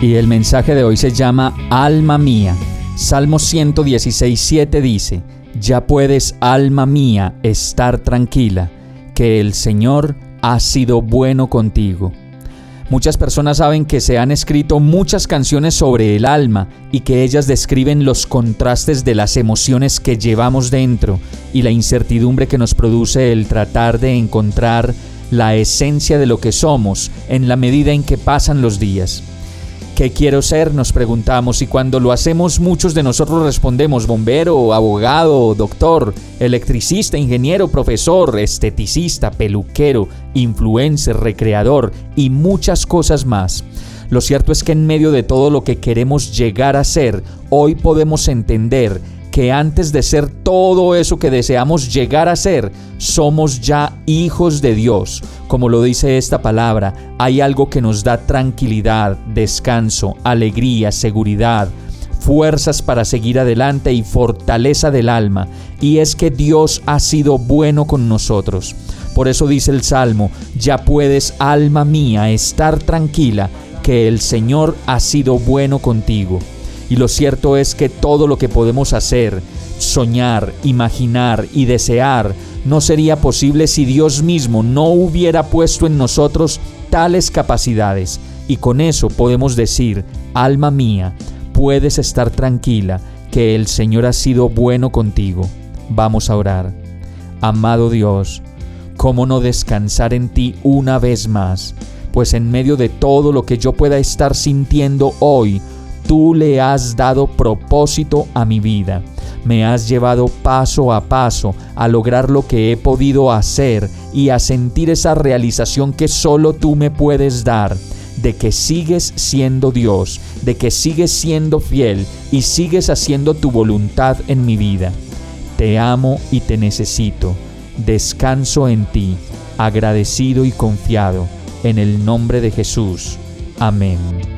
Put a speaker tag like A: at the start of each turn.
A: Y el mensaje de hoy se llama Alma mía. Salmo 116, 7 dice, Ya puedes, alma mía, estar tranquila, que el Señor ha sido bueno contigo. Muchas personas saben que se han escrito muchas canciones sobre el alma y que ellas describen los contrastes de las emociones que llevamos dentro y la incertidumbre que nos produce el tratar de encontrar la esencia de lo que somos en la medida en que pasan los días. ¿Qué quiero ser? Nos preguntamos y cuando lo hacemos muchos de nosotros respondemos bombero, abogado, doctor, electricista, ingeniero, profesor, esteticista, peluquero, influencer, recreador y muchas cosas más. Lo cierto es que en medio de todo lo que queremos llegar a ser, hoy podemos entender que antes de ser todo eso que deseamos llegar a ser, somos ya hijos de Dios. Como lo dice esta palabra, hay algo que nos da tranquilidad, descanso, alegría, seguridad, fuerzas para seguir adelante y fortaleza del alma, y es que Dios ha sido bueno con nosotros. Por eso dice el Salmo, ya puedes, alma mía, estar tranquila, que el Señor ha sido bueno contigo. Y lo cierto es que todo lo que podemos hacer, soñar, imaginar y desear no sería posible si Dios mismo no hubiera puesto en nosotros tales capacidades. Y con eso podemos decir, alma mía, puedes estar tranquila, que el Señor ha sido bueno contigo. Vamos a orar. Amado Dios, ¿cómo no descansar en ti una vez más? Pues en medio de todo lo que yo pueda estar sintiendo hoy, tú le has dado propósito a mi vida. Me has llevado paso a paso a lograr lo que he podido hacer y a sentir esa realización que solo tú me puedes dar de que sigues siendo Dios, de que sigues siendo fiel y sigues haciendo tu voluntad en mi vida. Te amo y te necesito. Descanso en ti, agradecido y confiado, en el nombre de Jesús. Amén.